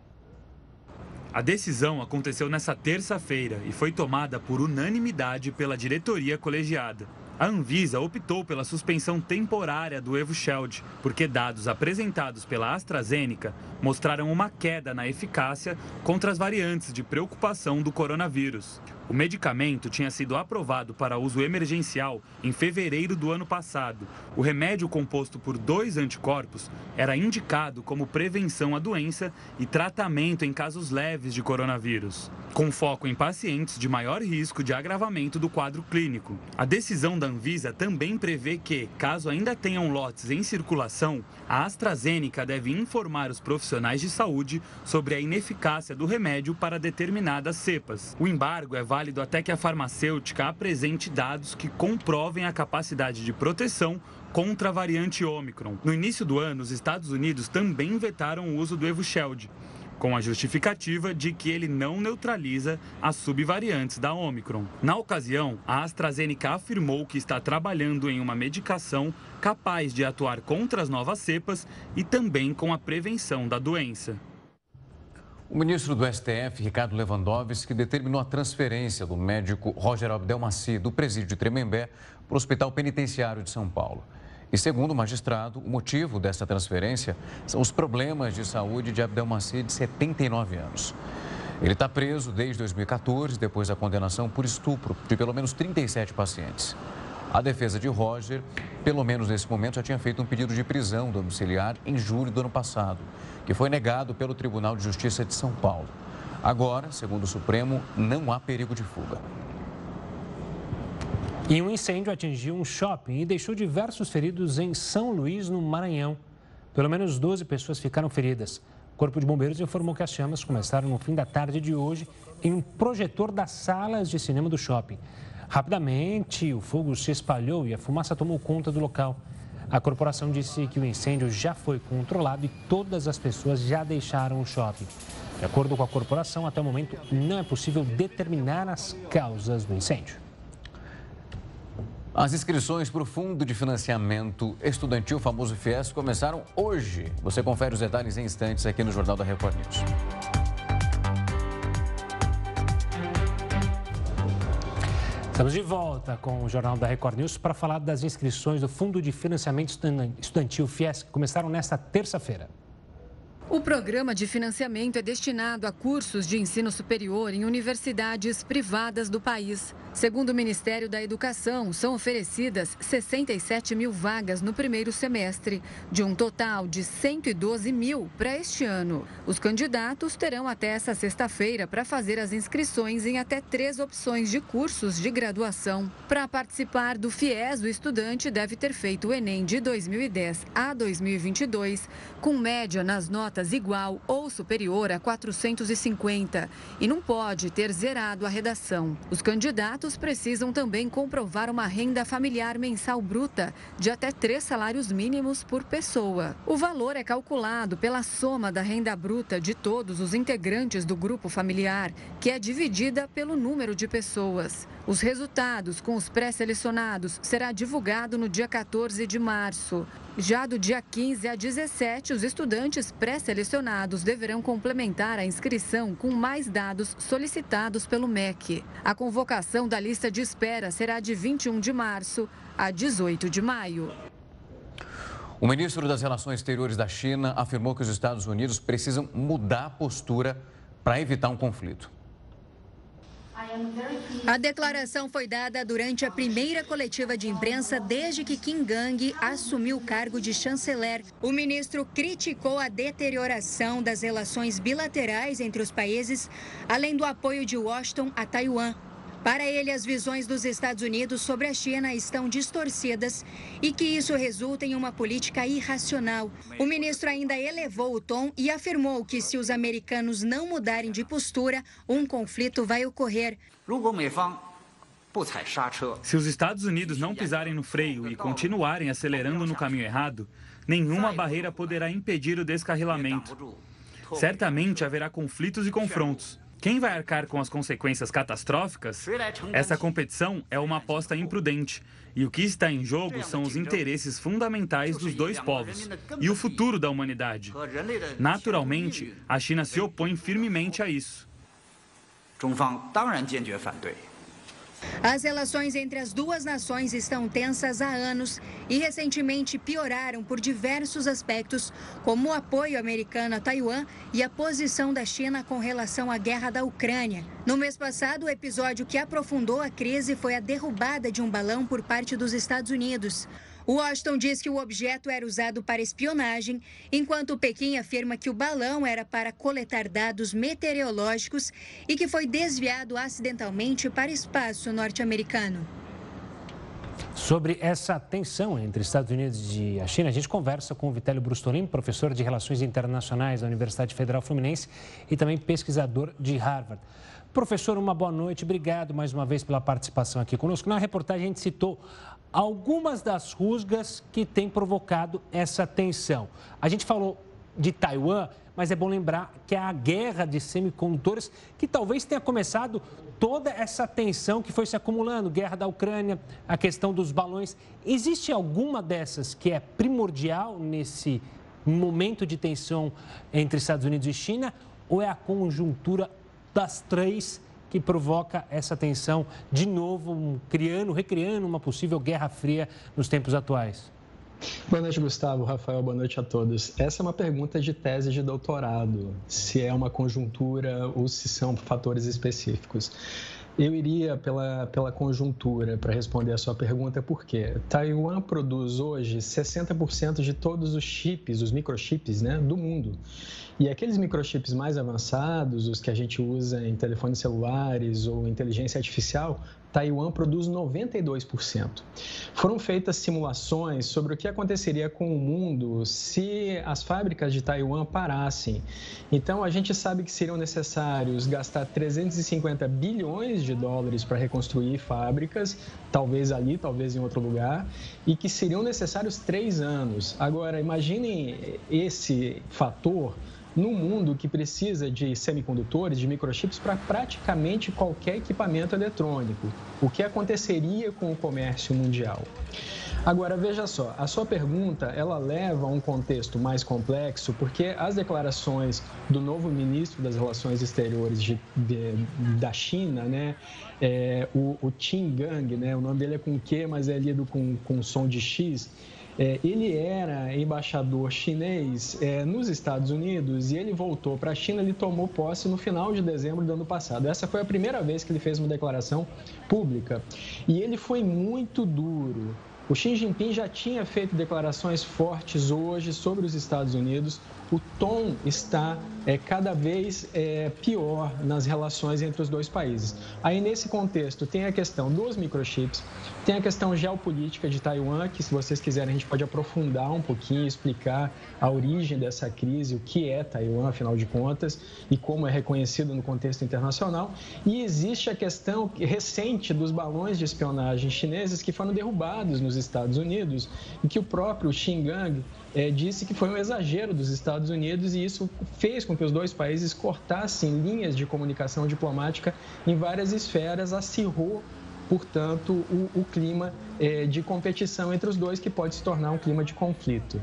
A decisão aconteceu nesta terça-feira e foi tomada por unanimidade pela diretoria colegiada. A Anvisa optou pela suspensão temporária do Evusheld, porque dados apresentados pela AstraZeneca mostraram uma queda na eficácia contra as variantes de preocupação do coronavírus. O medicamento tinha sido aprovado para uso emergencial em fevereiro do ano passado. O remédio composto por dois anticorpos era indicado como prevenção à doença e tratamento em casos leves de coronavírus, com foco em pacientes de maior risco de agravamento do quadro clínico. A decisão da Anvisa também prevê que, caso ainda tenham lotes em circulação, a AstraZeneca deve informar os profissionais de saúde sobre a ineficácia do remédio para determinadas cepas. O embargo é válido válido até que a farmacêutica apresente dados que comprovem a capacidade de proteção contra a variante Omicron. No início do ano, os Estados Unidos também vetaram o uso do Evusheld, com a justificativa de que ele não neutraliza as subvariantes da Omicron. Na ocasião, a AstraZeneca afirmou que está trabalhando em uma medicação capaz de atuar contra as novas cepas e também com a prevenção da doença. O ministro do STF, Ricardo Lewandowski, determinou a transferência do médico Roger Abdelmaci do presídio de Tremembé para o Hospital Penitenciário de São Paulo. E segundo o magistrado, o motivo dessa transferência são os problemas de saúde de Abdelmaci, de 79 anos. Ele está preso desde 2014, depois da condenação por estupro de pelo menos 37 pacientes. A defesa de Roger, pelo menos nesse momento, já tinha feito um pedido de prisão domiciliar em julho do ano passado que foi negado pelo Tribunal de Justiça de São Paulo. Agora, segundo o Supremo, não há perigo de fuga. E um incêndio atingiu um shopping e deixou diversos feridos em São Luís, no Maranhão. Pelo menos 12 pessoas ficaram feridas. O Corpo de Bombeiros informou que as chamas começaram no fim da tarde de hoje em um projetor das salas de cinema do shopping. Rapidamente, o fogo se espalhou e a fumaça tomou conta do local. A corporação disse que o incêndio já foi controlado e todas as pessoas já deixaram o shopping. De acordo com a corporação, até o momento não é possível determinar as causas do incêndio. As inscrições para o Fundo de Financiamento Estudantil, famoso FIES, começaram hoje. Você confere os detalhes em instantes aqui no Jornal da Record News. Estamos de volta com o Jornal da Record News para falar das inscrições do Fundo de Financiamento Estudantil FIES, que começaram nesta terça-feira. O programa de financiamento é destinado a cursos de ensino superior em universidades privadas do país. Segundo o Ministério da Educação, são oferecidas 67 mil vagas no primeiro semestre, de um total de 112 mil para este ano. Os candidatos terão até essa sexta-feira para fazer as inscrições em até três opções de cursos de graduação. Para participar do FIES, o estudante deve ter feito o Enem de 2010 a 2022, com média nas notas igual ou superior a 450, e não pode ter zerado a redação. Os candidatos precisam também comprovar uma renda familiar mensal bruta de até três salários mínimos por pessoa. O valor é calculado pela soma da renda bruta de todos os integrantes do grupo familiar, que é dividida pelo número de pessoas. Os resultados com os pré-selecionados será divulgado no dia 14 de março. Já do dia 15 a 17, os estudantes pré-selecionados deverão complementar a inscrição com mais dados solicitados pelo MEC. A convocação da lista de espera será de 21 de março a 18 de maio. O ministro das Relações Exteriores da China afirmou que os Estados Unidos precisam mudar a postura para evitar um conflito. A declaração foi dada durante a primeira coletiva de imprensa desde que Kim Gang assumiu o cargo de chanceler. O ministro criticou a deterioração das relações bilaterais entre os países, além do apoio de Washington a Taiwan. Para ele, as visões dos Estados Unidos sobre a China estão distorcidas e que isso resulta em uma política irracional. O ministro ainda elevou o tom e afirmou que se os americanos não mudarem de postura, um conflito vai ocorrer. Se os Estados Unidos não pisarem no freio e continuarem acelerando no caminho errado, nenhuma barreira poderá impedir o descarrilamento. Certamente haverá conflitos e confrontos. Quem vai arcar com as consequências catastróficas? Essa competição é uma aposta imprudente. E o que está em jogo são os interesses fundamentais dos dois povos e o futuro da humanidade. Naturalmente, a China se opõe firmemente a isso. As relações entre as duas nações estão tensas há anos e recentemente pioraram por diversos aspectos, como o apoio americano a Taiwan e a posição da China com relação à guerra da Ucrânia. No mês passado, o episódio que aprofundou a crise foi a derrubada de um balão por parte dos Estados Unidos. Washington diz que o objeto era usado para espionagem, enquanto Pequim afirma que o balão era para coletar dados meteorológicos e que foi desviado acidentalmente para espaço norte-americano. Sobre essa tensão entre Estados Unidos e a China, a gente conversa com o Vitélio Brustolin, professor de Relações Internacionais da Universidade Federal Fluminense e também pesquisador de Harvard. Professor, uma boa noite. Obrigado mais uma vez pela participação aqui conosco. Na reportagem, a gente citou algumas das rusgas que têm provocado essa tensão. A gente falou de Taiwan, mas é bom lembrar que é a guerra de semicondutores que talvez tenha começado toda essa tensão que foi se acumulando, guerra da Ucrânia, a questão dos balões. Existe alguma dessas que é primordial nesse momento de tensão entre Estados Unidos e China ou é a conjuntura das três que provoca essa tensão de novo, criando, recriando uma possível guerra fria nos tempos atuais? Boa noite, Gustavo. Rafael, boa noite a todos. Essa é uma pergunta de tese de doutorado, se é uma conjuntura ou se são fatores específicos. Eu iria pela, pela conjuntura para responder a sua pergunta, porque Taiwan produz hoje 60% de todos os chips, os microchips né, do mundo. E aqueles microchips mais avançados, os que a gente usa em telefones celulares ou inteligência artificial, Taiwan produz 92%. Foram feitas simulações sobre o que aconteceria com o mundo se as fábricas de Taiwan parassem. Então, a gente sabe que seriam necessários gastar 350 bilhões de dólares para reconstruir fábricas, talvez ali, talvez em outro lugar, e que seriam necessários três anos. Agora, imaginem esse fator no mundo que precisa de semicondutores, de microchips para praticamente qualquer equipamento eletrônico. O que aconteceria com o comércio mundial? Agora, veja só, a sua pergunta, ela leva a um contexto mais complexo, porque as declarações do novo ministro das Relações Exteriores de, de, da China, né, é, o, o Qin Gang, né, o nome dele é com Q, mas é lido com, com som de X, é, ele era embaixador chinês é, nos Estados Unidos e ele voltou para a China. Ele tomou posse no final de dezembro do ano passado. Essa foi a primeira vez que ele fez uma declaração pública. E ele foi muito duro. O Xi Jinping já tinha feito declarações fortes hoje sobre os Estados Unidos. O tom está é, cada vez é, pior nas relações entre os dois países. Aí, nesse contexto, tem a questão dos microchips, tem a questão geopolítica de Taiwan, que, se vocês quiserem, a gente pode aprofundar um pouquinho, explicar a origem dessa crise, o que é Taiwan, afinal de contas, e como é reconhecido no contexto internacional. E existe a questão recente dos balões de espionagem chineses que foram derrubados nos Estados Unidos e que o próprio Xinjiang é, disse que foi um exagero dos Estados Unidos e isso fez com que os dois países cortassem linhas de comunicação diplomática em várias esferas, acirrou, portanto, o, o clima é, de competição entre os dois, que pode se tornar um clima de conflito.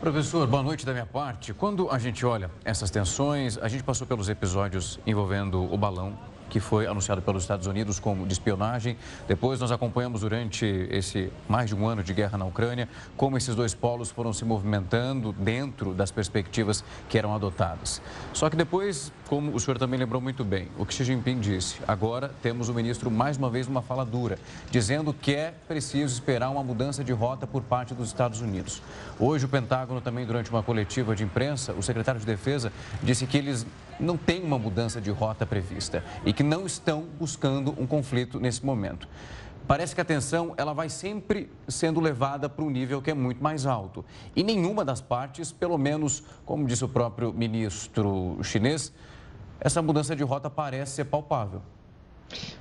Professor, boa noite da minha parte. Quando a gente olha essas tensões, a gente passou pelos episódios envolvendo o balão que foi anunciado pelos Estados Unidos como de espionagem. Depois nós acompanhamos durante esse mais de um ano de guerra na Ucrânia como esses dois polos foram se movimentando dentro das perspectivas que eram adotadas. Só que depois, como o senhor também lembrou muito bem, o que Xi Jinping disse, agora temos o ministro mais uma vez uma fala dura, dizendo que é preciso esperar uma mudança de rota por parte dos Estados Unidos. Hoje o Pentágono também durante uma coletiva de imprensa, o secretário de Defesa disse que eles não têm uma mudança de rota prevista e que não estão buscando um conflito nesse momento. Parece que a tensão ela vai sempre sendo levada para um nível que é muito mais alto. E nenhuma das partes, pelo menos, como disse o próprio ministro chinês, essa mudança de rota parece ser palpável.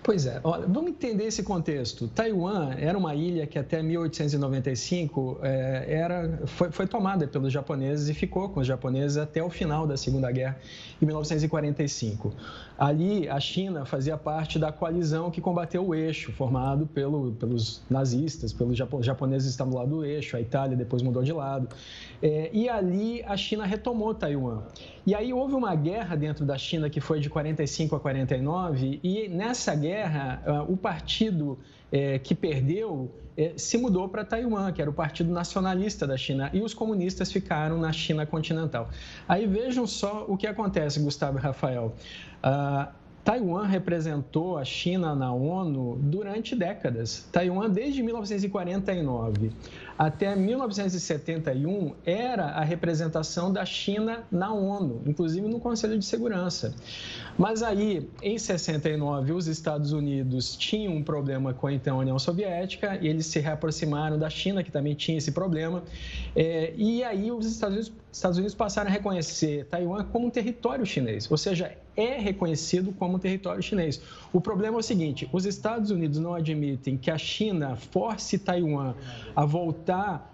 Pois é, olha, vamos entender esse contexto. Taiwan era uma ilha que até 1895 é, era, foi, foi, tomada pelos japoneses e ficou com os japoneses até o final da Segunda Guerra, em 1945. Ali, a China fazia parte da coalizão que combateu o eixo, formado pelo, pelos nazistas, pelos japoneses estavam do lado do eixo, a Itália depois mudou de lado. É, e ali, a China retomou Taiwan. E aí houve uma guerra dentro da China que foi de 45 a 49, e nessa guerra, ah, o partido é, que perdeu é, se mudou para Taiwan, que era o partido nacionalista da China, e os comunistas ficaram na China continental. Aí vejam só o que acontece, Gustavo e Rafael. Uh, Taiwan representou a China na ONU durante décadas. Taiwan, desde 1949 até 1971, era a representação da China na ONU, inclusive no Conselho de Segurança. Mas aí, em 69, os Estados Unidos tinham um problema com a então União Soviética, e eles se reaproximaram da China, que também tinha esse problema, é, e aí os Estados Unidos, Estados Unidos passaram a reconhecer Taiwan como um território chinês, ou seja, é reconhecido como território chinês. O problema é o seguinte: os Estados Unidos não admitem que a China force Taiwan a voltar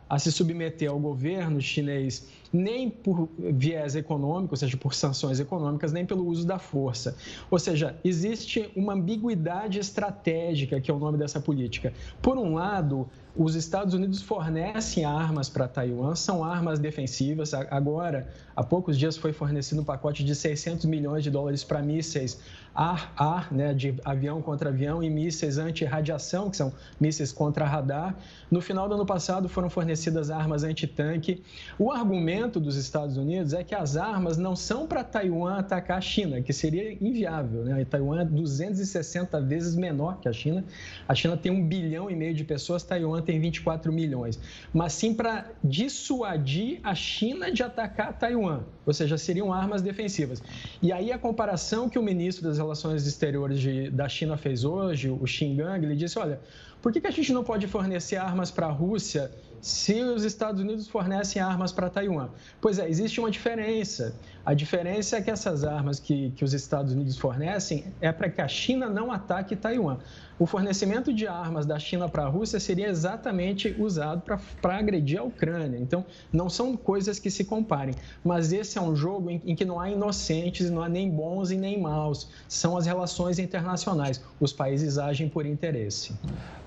a se submeter ao governo chinês nem por viés econômico, ou seja, por sanções econômicas, nem pelo uso da força. Ou seja, existe uma ambiguidade estratégica, que é o nome dessa política. Por um lado, os Estados Unidos fornecem armas para Taiwan, são armas defensivas. Agora, há poucos dias foi fornecido um pacote de 600 milhões de dólares para mísseis ar-ar, né, de avião contra avião, e mísseis anti-radiação, que são mísseis contra radar. No final do ano passado foram fornecidas armas anti-tanque. O argumento dos Estados Unidos é que as armas não são para Taiwan atacar a China, que seria inviável. Né? Taiwan é 260 vezes menor que a China. A China tem um bilhão e meio de pessoas, Taiwan tem 24 milhões. Mas sim para dissuadir a China de atacar Taiwan, ou seja, seriam armas defensivas. E aí a comparação que o ministro das Relações Exteriores de, da China fez hoje, o Xingang, ele disse: olha, por que, que a gente não pode fornecer armas para a Rússia se os Estados Unidos fornecem armas para Taiwan? Pois é, existe uma diferença. A diferença é que essas armas que, que os Estados Unidos fornecem é para que a China não ataque Taiwan. o fornecimento de armas da China para a Rússia seria exatamente usado para agredir a Ucrânia. Então, não são coisas que se comparem. Mas esse é um jogo em, em que não há inocentes, não há nem bons e nem maus. São as relações internacionais. Os países agem por interesse.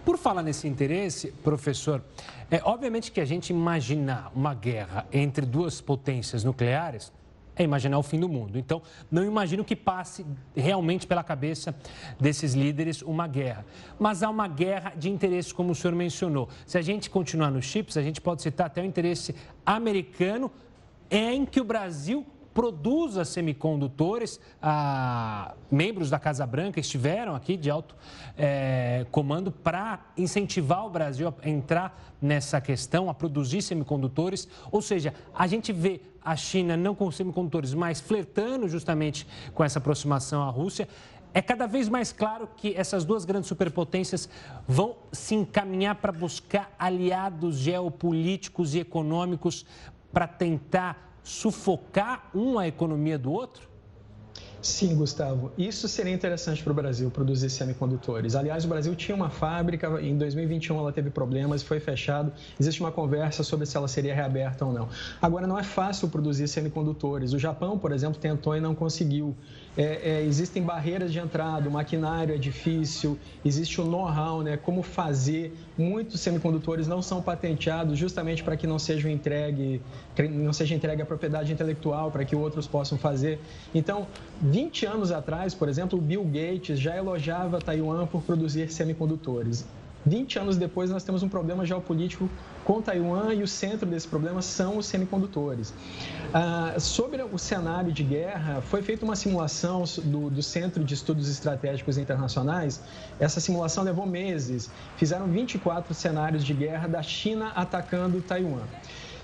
Por falar nesse interesse, professor, é obviamente que a gente imaginar uma guerra entre duas potências nucleares é imaginar o fim do mundo. Então, não imagino que passe realmente pela cabeça desses líderes uma guerra. Mas há uma guerra de interesses, como o senhor mencionou. Se a gente continuar nos chips, a gente pode citar até o interesse americano em que o Brasil produza semicondutores. Ah, membros da Casa Branca estiveram aqui de alto é, comando para incentivar o Brasil a entrar nessa questão, a produzir semicondutores. Ou seja, a gente vê a China não com semicondutores, mas flertando justamente com essa aproximação à Rússia. É cada vez mais claro que essas duas grandes superpotências vão se encaminhar para buscar aliados geopolíticos e econômicos para tentar sufocar um a economia do outro? Sim, Gustavo. Isso seria interessante para o Brasil, produzir semicondutores. Aliás, o Brasil tinha uma fábrica, em 2021 ela teve problemas, foi fechado. Existe uma conversa sobre se ela seria reaberta ou não. Agora, não é fácil produzir semicondutores. O Japão, por exemplo, tentou e não conseguiu é, é, existem barreiras de entrada, o maquinário é difícil, existe o know-how, né, como fazer. Muitos semicondutores não são patenteados justamente para que não seja entregue, não seja entregue a propriedade intelectual, para que outros possam fazer. Então, 20 anos atrás, por exemplo, o Bill Gates já elogiava Taiwan por produzir semicondutores. 20 anos depois, nós temos um problema geopolítico com Taiwan e o centro desse problema são os semicondutores. Ah, sobre o cenário de guerra, foi feita uma simulação do, do, Centro de Estudos Estratégicos Internacionais. Essa simulação levou meses. Fizeram 24 cenários de guerra da China atacando Taiwan.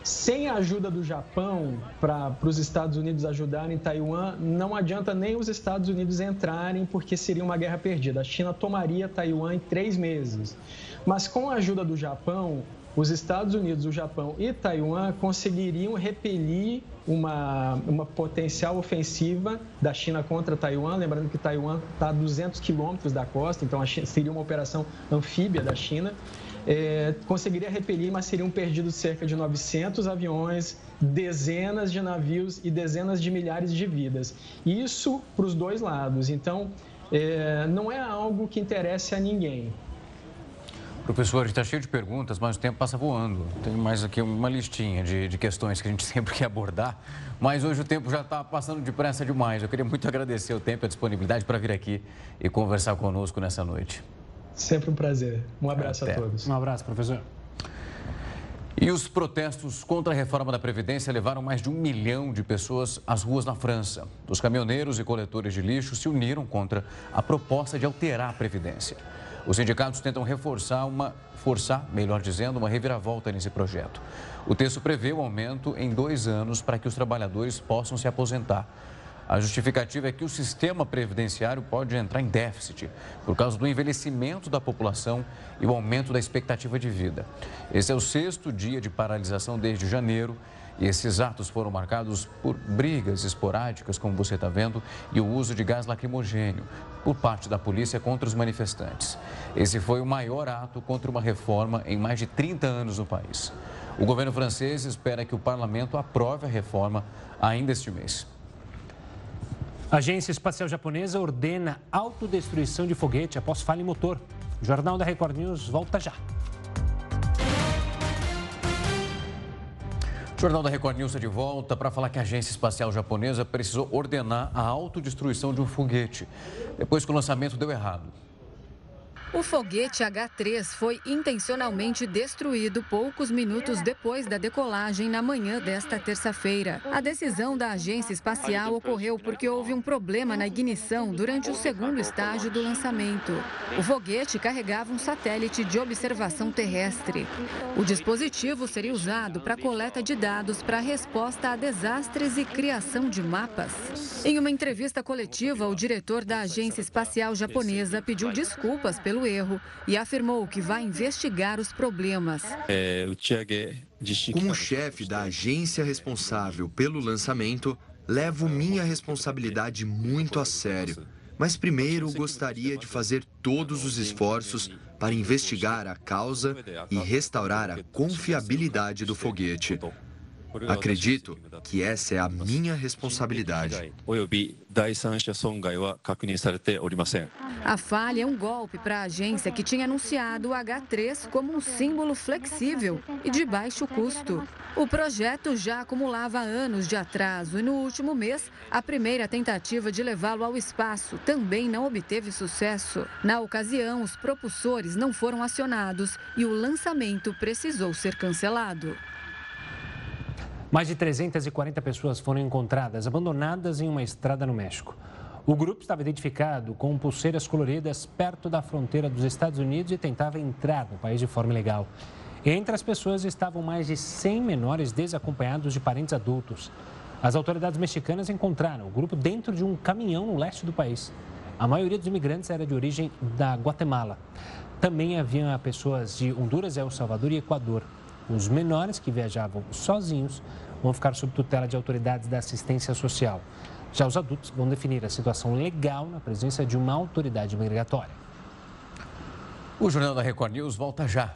Sem a ajuda do Japão para os Estados Unidos ajudarem Taiwan, não adianta nem os Estados Unidos entrarem, porque seria uma guerra perdida. A China tomaria Taiwan em três meses. Mas com a ajuda do Japão, os Estados Unidos, o Japão e Taiwan conseguiriam repelir uma, uma potencial ofensiva da China contra Taiwan. Lembrando que Taiwan está a 200 quilômetros da costa, então seria uma operação anfíbia da China é, conseguiria repelir, mas seriam perdidos cerca de 900 aviões, dezenas de navios e dezenas de milhares de vidas. Isso para os dois lados. Então, é, não é algo que interesse a ninguém. Professor, está cheio de perguntas, mas o tempo passa voando. Tem mais aqui uma listinha de, de questões que a gente *laughs* sempre quer abordar, mas hoje o tempo já está passando depressa demais. Eu queria muito agradecer o tempo e a disponibilidade para vir aqui e conversar conosco nessa noite. Sempre um prazer. Um abraço Até. a todos. Um abraço, professor. E os protestos contra a reforma da Previdência levaram mais de um milhão de pessoas às ruas na França. Os caminhoneiros e coletores de lixo se uniram contra a proposta de alterar a Previdência. Os sindicatos tentam reforçar uma, forçar, melhor dizendo, uma reviravolta nesse projeto. O texto prevê o aumento em dois anos para que os trabalhadores possam se aposentar. A justificativa é que o sistema previdenciário pode entrar em déficit por causa do envelhecimento da população e o aumento da expectativa de vida. Esse é o sexto dia de paralisação desde janeiro e esses atos foram marcados por brigas esporádicas, como você está vendo, e o uso de gás lacrimogênio por parte da polícia contra os manifestantes. Esse foi o maior ato contra uma reforma em mais de 30 anos no país. O governo francês espera que o parlamento aprove a reforma ainda este mês. A Agência Espacial Japonesa ordena autodestruição de foguete após falha em motor. O Jornal da Record News volta já. O Jornal da Record News está de volta para falar que a Agência Espacial Japonesa precisou ordenar a autodestruição de um foguete, depois que o lançamento deu errado. O foguete H3 foi intencionalmente destruído poucos minutos depois da decolagem na manhã desta terça-feira. A decisão da agência espacial ocorreu porque houve um problema na ignição durante o segundo estágio do lançamento. O foguete carregava um satélite de observação terrestre. O dispositivo seria usado para coleta de dados para resposta a desastres e criação de mapas. Em uma entrevista coletiva, o diretor da agência espacial japonesa pediu desculpas pelo pelo erro e afirmou que vai investigar os problemas. É, Como chefe da agência responsável pelo lançamento, levo minha responsabilidade muito a sério. mas primeiro gostaria de fazer todos os esforços para investigar a causa e restaurar a confiabilidade do foguete. Acredito que essa é a minha responsabilidade. A falha é um golpe para a agência que tinha anunciado o H3 como um símbolo flexível e de baixo custo. O projeto já acumulava anos de atraso e no último mês, a primeira tentativa de levá-lo ao espaço também não obteve sucesso. Na ocasião, os propulsores não foram acionados e o lançamento precisou ser cancelado. Mais de 340 pessoas foram encontradas abandonadas em uma estrada no México. O grupo estava identificado com pulseiras coloridas perto da fronteira dos Estados Unidos e tentava entrar no país de forma ilegal. Entre as pessoas estavam mais de 100 menores desacompanhados de parentes adultos. As autoridades mexicanas encontraram o grupo dentro de um caminhão no leste do país. A maioria dos imigrantes era de origem da Guatemala. Também havia pessoas de Honduras, El Salvador e Equador. Os menores que viajavam sozinhos vão ficar sob tutela de autoridades da assistência social. Já os adultos vão definir a situação legal na presença de uma autoridade migratória. O Jornal da Record News volta já.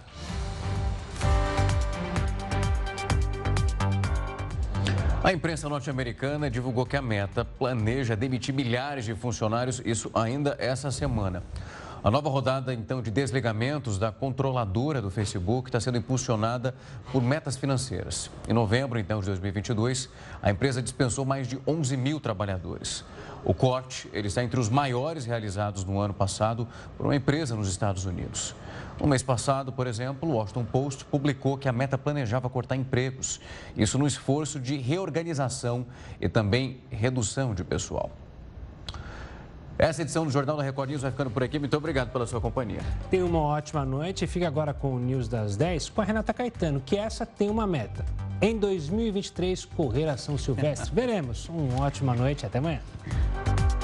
A imprensa norte-americana divulgou que a Meta planeja demitir milhares de funcionários, isso ainda essa semana. A nova rodada, então, de desligamentos da controladora do Facebook está sendo impulsionada por metas financeiras. Em novembro, então, de 2022, a empresa dispensou mais de 11 mil trabalhadores. O corte ele está entre os maiores realizados no ano passado por uma empresa nos Estados Unidos. No mês passado, por exemplo, o Washington Post publicou que a meta planejava cortar empregos. Isso no esforço de reorganização e também redução de pessoal. Essa edição do Jornal da Record News vai ficando por aqui. Muito obrigado pela sua companhia. Tenha uma ótima noite e fique agora com o News das 10 com a Renata Caetano, que essa tem uma meta. Em 2023, correr a São Silvestre. *laughs* Veremos. Uma ótima noite. Até amanhã.